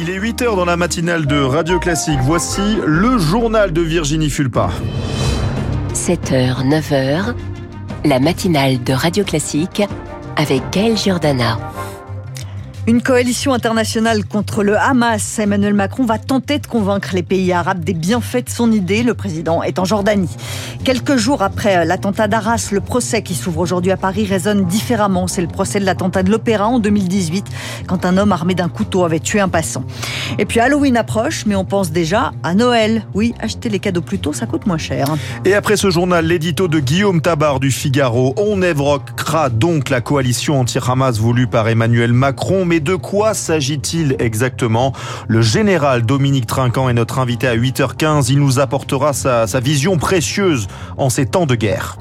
Il est 8h dans la matinale de Radio Classique. Voici le journal de Virginie Fulpa. 7h, 9h, la matinale de Radio Classique avec Gaël Giordana. Une coalition internationale contre le Hamas. Emmanuel Macron va tenter de convaincre les pays arabes des bienfaits de son idée. Le président est en Jordanie. Quelques jours après l'attentat d'Arras, le procès qui s'ouvre aujourd'hui à Paris résonne différemment. C'est le procès de l'attentat de l'Opéra en 2018, quand un homme armé d'un couteau avait tué un passant. Et puis Halloween approche, mais on pense déjà à Noël. Oui, acheter les cadeaux plus tôt, ça coûte moins cher. Et après ce journal, l'édito de Guillaume Tabar du Figaro. On évoquera donc la coalition anti-Hamas voulue par Emmanuel Macron, mais de quoi s'agit-il exactement? Le général Dominique Trinquant est notre invité à 8h15. Il nous apportera sa, sa vision précieuse en ces temps de guerre.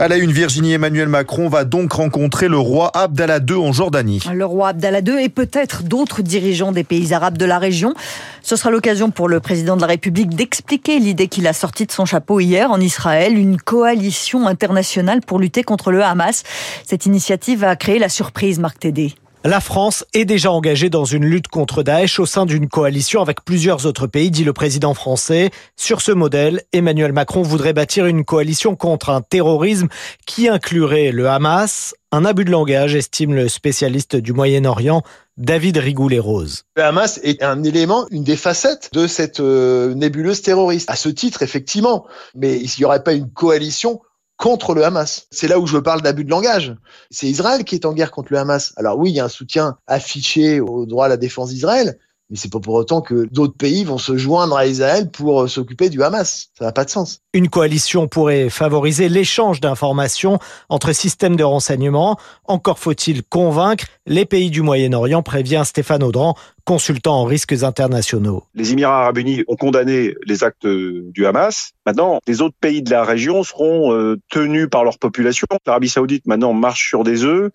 À la une, Virginie Emmanuel Macron va donc rencontrer le roi Abdallah II en Jordanie. Le roi Abdallah II et peut-être d'autres dirigeants des pays arabes de la région. Ce sera l'occasion pour le président de la République d'expliquer l'idée qu'il a sortie de son chapeau hier en Israël, une coalition internationale pour lutter contre le Hamas. Cette initiative a créé la surprise, Marc Tédé. La France est déjà engagée dans une lutte contre Daesh au sein d'une coalition avec plusieurs autres pays, dit le président français. Sur ce modèle, Emmanuel Macron voudrait bâtir une coalition contre un terrorisme qui inclurait le Hamas. Un abus de langage, estime le spécialiste du Moyen-Orient, David Rigoulet-Rose. Le Hamas est un élément, une des facettes de cette euh, nébuleuse terroriste. À ce titre, effectivement. Mais il n'y aurait pas une coalition contre le Hamas. C'est là où je parle d'abus de langage. C'est Israël qui est en guerre contre le Hamas. Alors oui, il y a un soutien affiché au droit à la défense d'Israël, mais c'est pas pour autant que d'autres pays vont se joindre à Israël pour s'occuper du Hamas. Ça n'a pas de sens. Une coalition pourrait favoriser l'échange d'informations entre systèmes de renseignement. Encore faut-il convaincre les pays du Moyen-Orient, prévient Stéphane Audran, consultant en risques internationaux. Les Émirats arabes unis ont condamné les actes du Hamas. Maintenant, les autres pays de la région seront euh, tenus par leur population. L'Arabie saoudite maintenant marche sur des œufs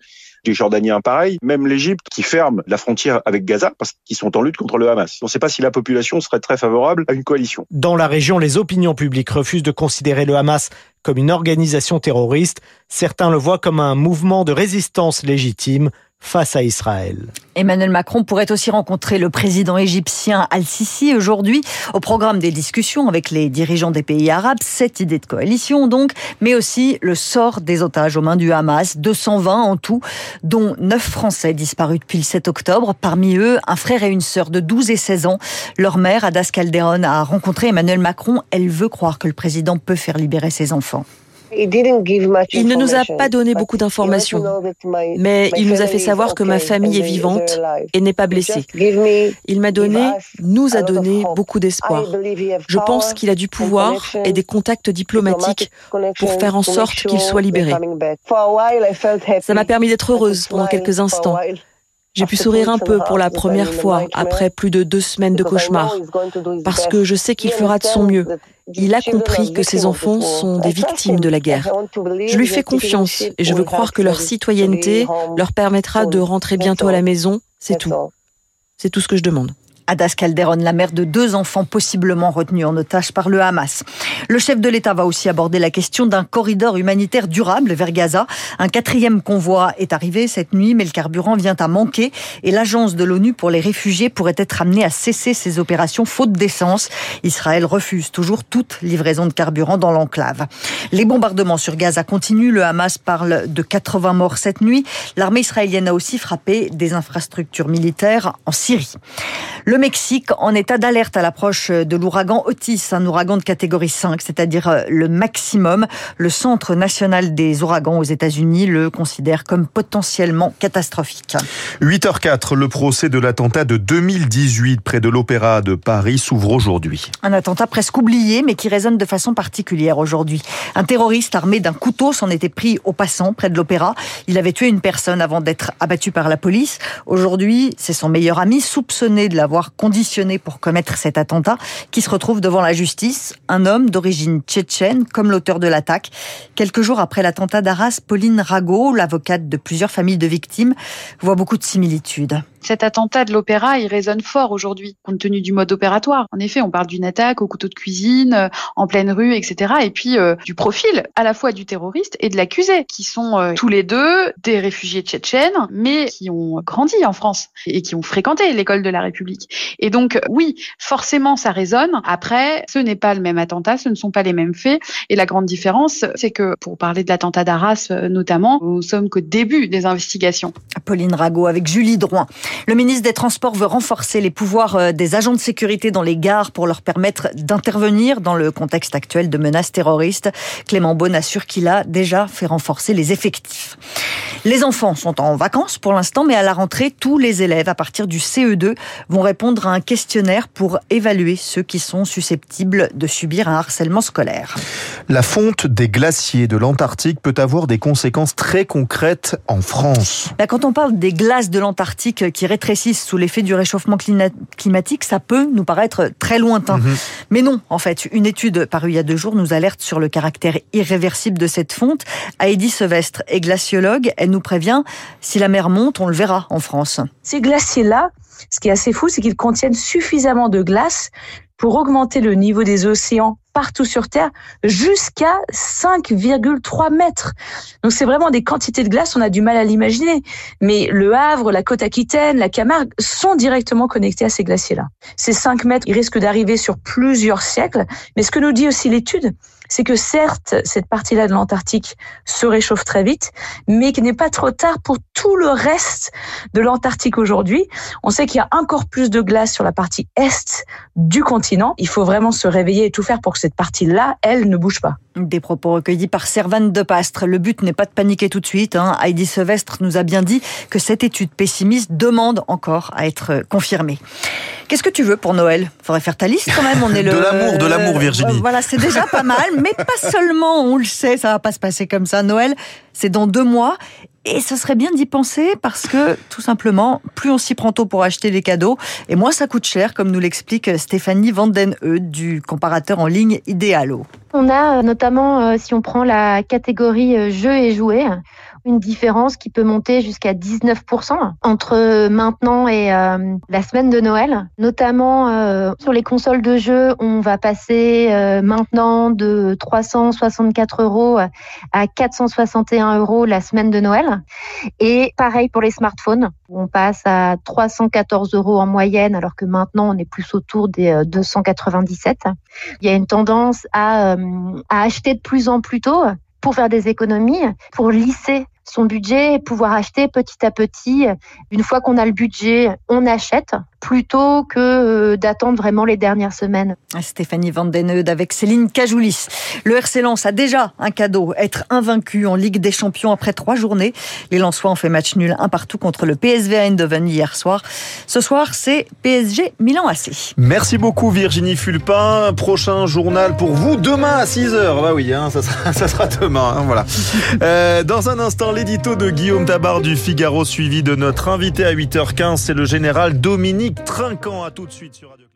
les Jordaniens pareil, même l'Égypte qui ferme la frontière avec Gaza parce qu'ils sont en lutte contre le Hamas. On ne sait pas si la population serait très favorable à une coalition. Dans la région, les opinions publiques refusent de considérer le Hamas comme une organisation terroriste. Certains le voient comme un mouvement de résistance légitime face à Israël. Emmanuel Macron pourrait aussi rencontrer le président égyptien Al-Sisi aujourd'hui au programme des discussions avec les dirigeants des pays arabes, cette idée de coalition donc, mais aussi le sort des otages aux mains du Hamas, 220 en tout, dont 9 Français disparus depuis le 7 octobre, parmi eux un frère et une sœur de 12 et 16 ans. Leur mère, Adas Calderon, a rencontré Emmanuel Macron, elle veut croire que le président peut faire libérer ses enfants. Il ne nous a pas donné beaucoup d'informations, mais il nous a fait savoir que ma famille est vivante et n'est pas blessée. Il m'a donné, nous a donné beaucoup d'espoir. Je pense qu'il a du pouvoir et des contacts diplomatiques pour faire en sorte qu'il soit libéré. Ça m'a permis d'être heureuse pendant quelques instants. J'ai pu sourire un peu pour la première fois après plus de deux semaines de cauchemar, parce que je sais qu'il fera de son mieux. Il a compris que ses enfants sont des victimes de la guerre. Je lui fais confiance et je veux croire que leur citoyenneté leur permettra de rentrer bientôt à la maison. C'est tout. C'est tout ce que je demande. Adas Calderon, la mère de deux enfants possiblement retenus en otage par le Hamas. Le chef de l'État va aussi aborder la question d'un corridor humanitaire durable vers Gaza. Un quatrième convoi est arrivé cette nuit, mais le carburant vient à manquer et l'agence de l'ONU pour les réfugiés pourrait être amenée à cesser ses opérations faute d'essence. Israël refuse toujours toute livraison de carburant dans l'enclave. Les bombardements sur Gaza continuent. Le Hamas parle de 80 morts cette nuit. L'armée israélienne a aussi frappé des infrastructures militaires en Syrie. Mexique en état d'alerte à l'approche de l'ouragan Otis, un ouragan de catégorie 5, c'est-à-dire euh, le maximum. Le Centre national des ouragans aux États-Unis le considère comme potentiellement catastrophique. 8h04, le procès de l'attentat de 2018 près de l'Opéra de Paris s'ouvre aujourd'hui. Un attentat presque oublié, mais qui résonne de façon particulière aujourd'hui. Un terroriste armé d'un couteau s'en était pris au passant près de l'Opéra. Il avait tué une personne avant d'être abattu par la police. Aujourd'hui, c'est son meilleur ami soupçonné de l'avoir conditionné pour commettre cet attentat, qui se retrouve devant la justice. Un homme d'origine tchétchène, comme l'auteur de l'attaque. Quelques jours après l'attentat d'Arras, Pauline Rago, l'avocate de plusieurs familles de victimes, voit beaucoup de similitudes. Cet attentat de l'opéra, il résonne fort aujourd'hui, compte tenu du mode opératoire. En effet, on parle d'une attaque au couteau de cuisine, euh, en pleine rue, etc. Et puis euh, du profil à la fois du terroriste et de l'accusé, qui sont euh, tous les deux des réfugiés tchétchènes, mais qui ont grandi en France et qui ont fréquenté l'école de la République. Et donc, oui, forcément, ça résonne. Après, ce n'est pas le même attentat, ce ne sont pas les mêmes faits. Et la grande différence, c'est que, pour parler de l'attentat d'Arras notamment, nous sommes qu'au début des investigations. Pauline Rago avec Julie Drouin. Le ministre des Transports veut renforcer les pouvoirs euh, des agents de sécurité dans les gares pour leur permettre d'intervenir dans le contexte actuel de menaces terroristes. Clément Beaune assure qu'il a déjà fait renforcer les effectifs. Les enfants sont en vacances pour l'instant, mais à la rentrée, tous les élèves à partir du CE2 vont répondre à un questionnaire pour évaluer ceux qui sont susceptibles de subir un harcèlement scolaire. La fonte des glaciers de l'Antarctique peut avoir des conséquences très concrètes en France. Bah, quand on parle des glaces de l'Antarctique qui rétrécissent sous l'effet du réchauffement climatique, ça peut nous paraître très lointain. Mhm. Mais non, en fait, une étude parue il y a deux jours nous alerte sur le caractère irréversible de cette fonte. Heidi Sevestre est glaciologue. Elle nous prévient, si la mer monte, on le verra en France. Ces glaciers-là, ce qui est assez fou, c'est qu'ils contiennent suffisamment de glace pour augmenter le niveau des océans partout sur Terre jusqu'à 5,3 mètres. Donc c'est vraiment des quantités de glace, on a du mal à l'imaginer. Mais le Havre, la côte Aquitaine, la Camargue sont directement connectés à ces glaciers-là. Ces 5 mètres, ils risquent d'arriver sur plusieurs siècles. Mais ce que nous dit aussi l'étude, c'est que certes, cette partie-là de l'Antarctique se réchauffe très vite, mais qu'il n'est pas trop tard pour tout le reste de l'Antarctique aujourd'hui. On sait qu'il y a encore plus de glace sur la partie est du continent. Il faut vraiment se réveiller et tout faire pour que cette partie-là, elle, ne bouge pas. Des propos recueillis par Servane de Pastre. Le but n'est pas de paniquer tout de suite. Hein. Heidi Sevestre nous a bien dit que cette étude pessimiste demande encore à être confirmée. Qu'est-ce que tu veux pour Noël? Faudrait faire ta liste quand même. On est le... de l'amour, de l'amour, Virginie. voilà, c'est déjà pas mal, mais pas seulement. On le sait, ça va pas se passer comme ça. Noël, c'est dans deux mois. Et ce serait bien d'y penser parce que, tout simplement, plus on s'y prend tôt pour acheter les cadeaux, et moins ça coûte cher, comme nous l'explique Stéphanie Vandenheud du comparateur en ligne Idealo. On a euh, notamment, euh, si on prend la catégorie euh, jeux et jouets, une différence qui peut monter jusqu'à 19% entre maintenant et euh, la semaine de Noël. Notamment euh, sur les consoles de jeux, on va passer euh, maintenant de 364 euros à 461 euros la semaine de Noël. Et pareil pour les smartphones, on passe à 314 euros en moyenne, alors que maintenant on est plus autour des 297. Il y a une tendance à acheter de plus en plus tôt pour faire des économies, pour lisser son budget et pouvoir acheter petit à petit. Une fois qu'on a le budget, on achète plutôt que euh, d'attendre vraiment les dernières semaines. Stéphanie Vandeneude avec Céline Cajoulis. Le RC Lens a déjà un cadeau, être invaincu en Ligue des Champions après trois journées. Les Lensois ont fait match nul un partout contre le PSV Eindhoven hier soir. Ce soir, c'est PSG Milan AC. Merci beaucoup Virginie Fulpin. Prochain journal pour vous demain à 6h. Bah oui, hein, ça, sera, ça, sera, demain. Hein, voilà. Euh, dans un instant, l'édito de Guillaume Tabar du Figaro suivi de notre invité à 8h15, c'est le général Dominique Trinquant. À tout de suite sur Radio